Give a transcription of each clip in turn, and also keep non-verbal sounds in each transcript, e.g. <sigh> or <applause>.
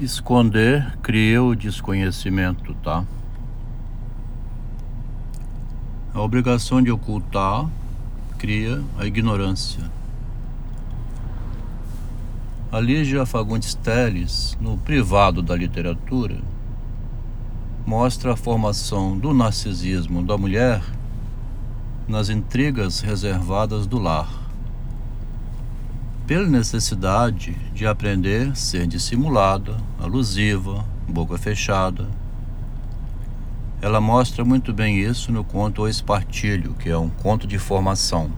Esconder cria o desconhecimento, tá? A obrigação de ocultar cria a ignorância. A Lígia Fagundes Teles, no privado da literatura, mostra a formação do narcisismo da mulher nas intrigas reservadas do lar. Pela necessidade de aprender ser dissimulada, alusiva, boca fechada. Ela mostra muito bem isso no conto O Espartilho, que é um conto de formação.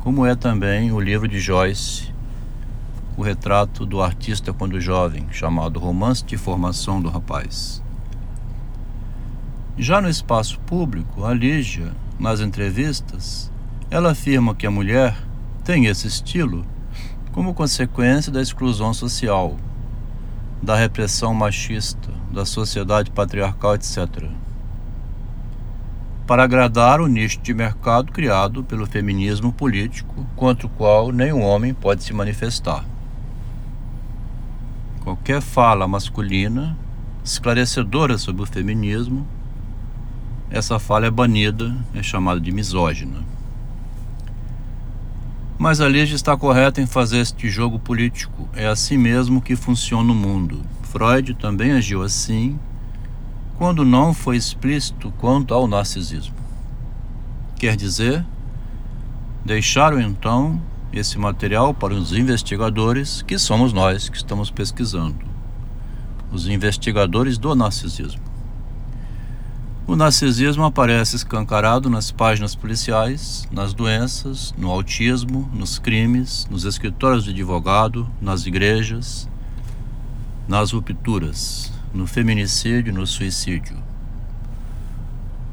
Como é também o livro de Joyce, o retrato do artista quando jovem, chamado Romance de Formação do Rapaz. Já no espaço público, a Lígia, nas entrevistas, ela afirma que a mulher tem esse estilo como consequência da exclusão social, da repressão machista, da sociedade patriarcal, etc. Para agradar o nicho de mercado criado pelo feminismo político, contra o qual nenhum homem pode se manifestar. Qualquer fala masculina, esclarecedora sobre o feminismo, essa fala é banida, é chamada de misógina. Mas a Ligia está correta em fazer este jogo político. É assim mesmo que funciona o mundo. Freud também agiu assim quando não foi explícito quanto ao narcisismo. Quer dizer, deixaram então esse material para os investigadores, que somos nós que estamos pesquisando, os investigadores do narcisismo. O narcisismo aparece escancarado nas páginas policiais, nas doenças, no autismo, nos crimes, nos escritórios de advogado, nas igrejas, nas rupturas, no feminicídio, no suicídio.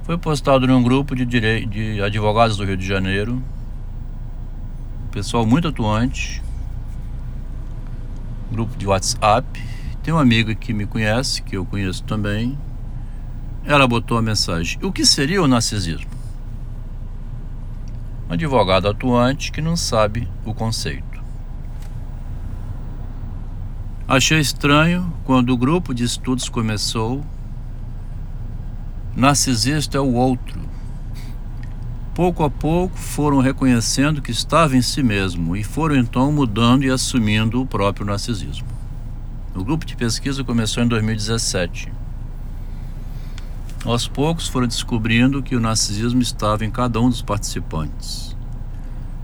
Foi postado num grupo de, de advogados do Rio de Janeiro pessoal muito atuante, grupo de WhatsApp. Tem uma amiga que me conhece, que eu conheço também. Ela botou a mensagem: O que seria o narcisismo? Um advogado atuante que não sabe o conceito. Achei estranho quando o grupo de estudos começou. Narcisista é o outro, pouco a pouco foram reconhecendo que estava em si mesmo e foram então mudando e assumindo o próprio narcisismo. O grupo de pesquisa começou em 2017. Aos poucos foram descobrindo que o narcisismo estava em cada um dos participantes.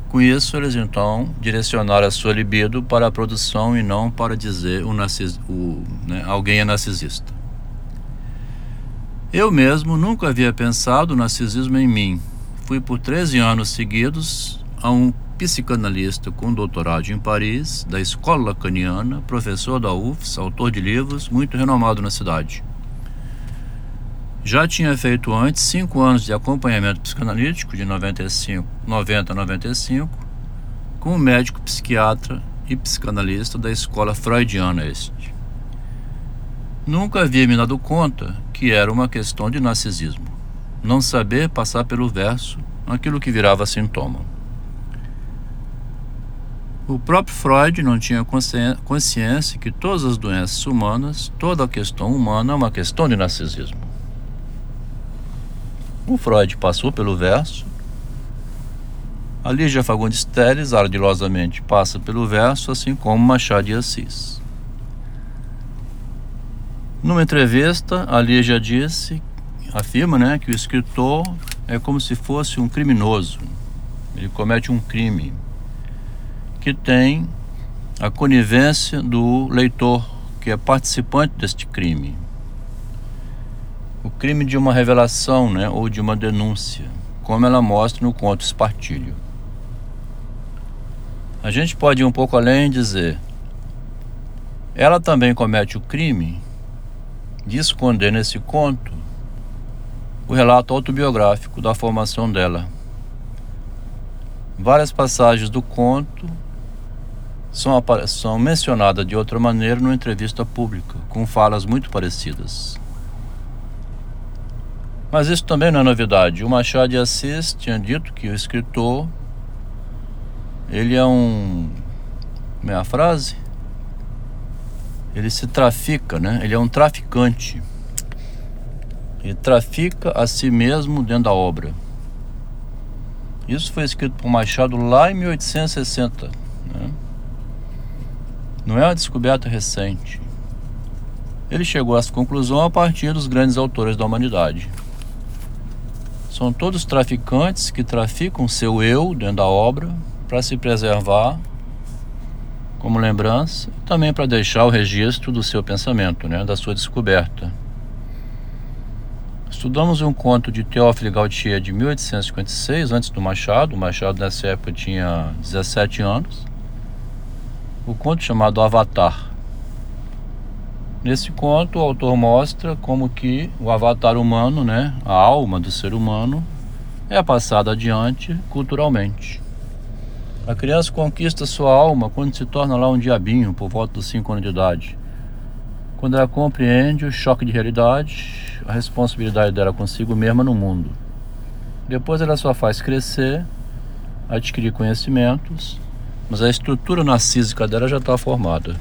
Com isso, eles então direcionaram a sua libido para a produção e não para dizer o narcis, o, né, alguém é narcisista. Eu mesmo nunca havia pensado o narcisismo em mim, Fui por 13 anos seguidos a um psicanalista com doutorado em Paris, da escola lacaniana, professor da UFS, autor de livros, muito renomado na cidade. Já tinha feito antes cinco anos de acompanhamento psicanalítico, de 95, 90 a 95, com um médico psiquiatra e psicanalista da escola freudiana este. Nunca havia me dado conta que era uma questão de narcisismo não saber passar pelo verso aquilo que virava sintoma. O próprio Freud não tinha consciência que todas as doenças humanas, toda a questão humana é uma questão de narcisismo. O Freud passou pelo verso, a Lígia Fagundes Teles ardilosamente passa pelo verso, assim como Machado de Assis. Numa entrevista, a Lígia disse afirma né, que o escritor é como se fosse um criminoso. Ele comete um crime que tem a conivência do leitor, que é participante deste crime. O crime de uma revelação né, ou de uma denúncia, como ela mostra no conto Espartilho. A gente pode ir um pouco além e dizer: ela também comete o crime de esconder nesse conto o relato autobiográfico da formação dela. Várias passagens do conto são, são mencionadas de outra maneira numa entrevista pública, com falas muito parecidas. Mas isso também não é novidade. O Machado de Assis tinha dito que o escritor ele é um. Como é a frase? Ele se trafica, né? Ele é um traficante. Ele trafica a si mesmo dentro da obra. Isso foi escrito por Machado lá em 1860. Né? Não é uma descoberta recente. Ele chegou a essa conclusão a partir dos grandes autores da humanidade. São todos traficantes que traficam seu eu dentro da obra para se preservar como lembrança e também para deixar o registro do seu pensamento, né, da sua descoberta. Estudamos um conto de Théophile Gautier de 1856, antes do Machado. O Machado nessa época tinha 17 anos. O conto chamado Avatar. Nesse conto, o autor mostra como que o avatar humano, né, a alma do ser humano, é passada adiante culturalmente. A criança conquista sua alma quando se torna lá um diabinho, por volta dos 5 anos de idade. Quando ela compreende o choque de realidade, a responsabilidade dela consigo mesma no mundo. Depois ela só faz crescer, adquirir conhecimentos, mas a estrutura narcísica dela já está formada.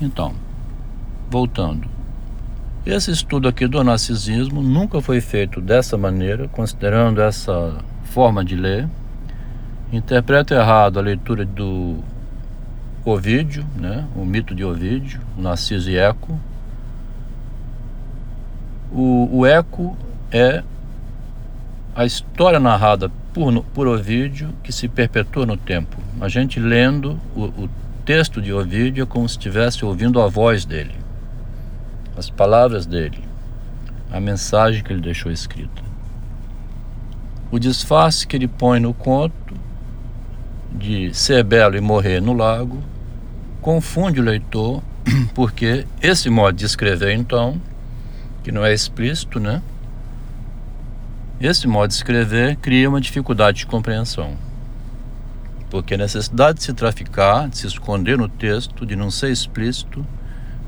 Então, voltando. Esse estudo aqui do narcisismo nunca foi feito dessa maneira, considerando essa forma de ler. Interpreto errado a leitura do Ovídio, né? o mito de Ovídio, Narciso e Eco. O, o Eco é a história narrada por, por Ovídio que se perpetua no tempo. A gente lendo o, o texto de Ovídio é como se estivesse ouvindo a voz dele, as palavras dele, a mensagem que ele deixou escrita. O disfarce que ele põe no conto de ser belo e morrer no lago confunde o leitor, <clears throat> porque esse modo de escrever, então, que não é explícito, né? Esse modo de escrever cria uma dificuldade de compreensão porque a necessidade de se traficar, de se esconder no texto, de não ser explícito,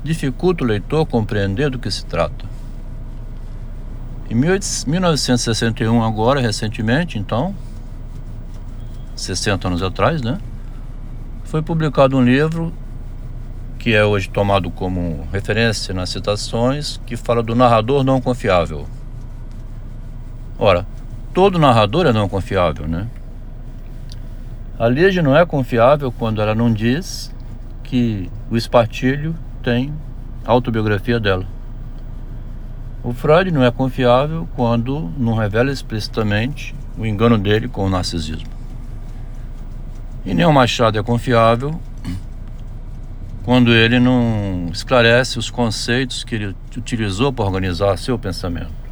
dificulta o leitor compreender do que se trata. Em 1961, agora, recentemente, então, 60 anos atrás, né? Foi publicado um livro que é hoje tomado como referência nas citações, que fala do narrador não confiável. Ora, todo narrador é não confiável, né? A Lige não é confiável quando ela não diz que o espartilho tem autobiografia dela. O Freud não é confiável quando não revela explicitamente o engano dele com o narcisismo. E nem o Machado é confiável quando ele não esclarece os conceitos que ele utilizou para organizar seu pensamento.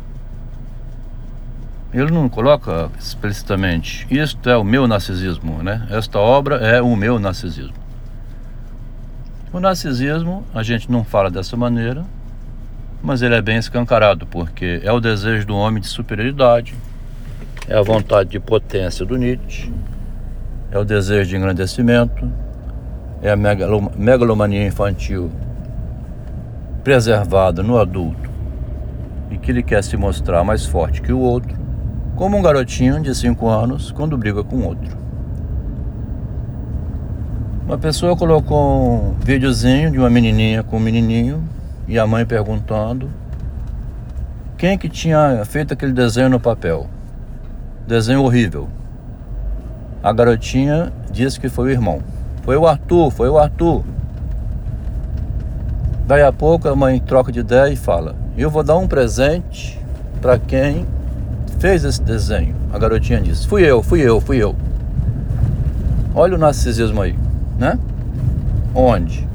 Ele não coloca explicitamente, isto é o meu narcisismo, né? Esta obra é o meu narcisismo. O narcisismo, a gente não fala dessa maneira, mas ele é bem escancarado, porque é o desejo do homem de superioridade, é a vontade de potência do Nietzsche, é o desejo de engrandecimento, é a megalomania infantil preservada no adulto e que ele quer se mostrar mais forte que o outro como um garotinho de 5 anos quando briga com outro. Uma pessoa colocou um videozinho de uma menininha com um menininho e a mãe perguntando quem que tinha feito aquele desenho no papel. Desenho horrível. A garotinha disse que foi o irmão. Foi o Arthur, foi o Arthur. Daí a pouco a mãe troca de ideia e fala: Eu vou dar um presente para quem fez esse desenho? A garotinha disse: Fui eu, fui eu, fui eu. Olha o narcisismo aí, né? Onde?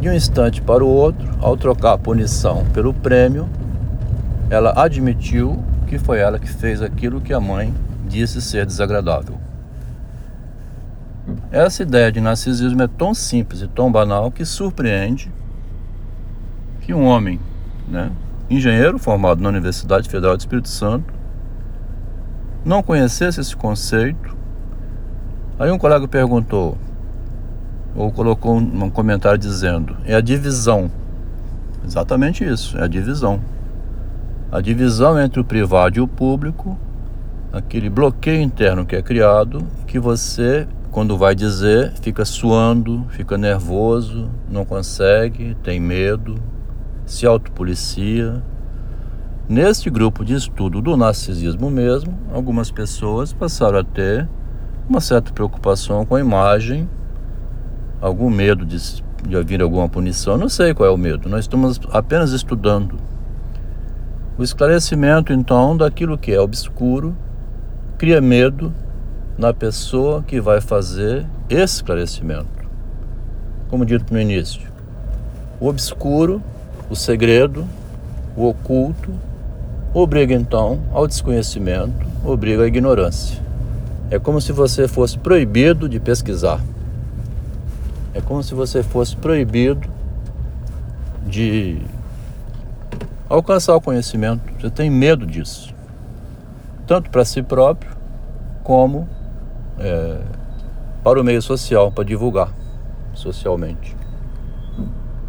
De um instante para o outro, ao trocar a punição pelo prêmio, ela admitiu que foi ela que fez aquilo que a mãe disse ser desagradável. Essa ideia de narcisismo é tão simples e tão banal que surpreende que um homem, né, engenheiro formado na Universidade Federal do Espírito Santo, não conhecesse esse conceito. Aí um colega perguntou, ou colocou um comentário dizendo: é a divisão. Exatamente isso, é a divisão. A divisão entre o privado e o público, aquele bloqueio interno que é criado, que você quando vai dizer, fica suando, fica nervoso, não consegue, tem medo, se autopolicia. Neste grupo de estudo do narcisismo mesmo, algumas pessoas passaram a ter uma certa preocupação com a imagem, algum medo de, de haver alguma punição, não sei qual é o medo, nós estamos apenas estudando. O esclarecimento, então, daquilo que é obscuro cria medo na pessoa que vai fazer esclarecimento. Como dito no início, o obscuro, o segredo, o oculto, obriga então ao desconhecimento, obriga à ignorância. É como se você fosse proibido de pesquisar. É como se você fosse proibido de alcançar o conhecimento. Você tem medo disso, tanto para si próprio como é, para o meio social, para divulgar socialmente.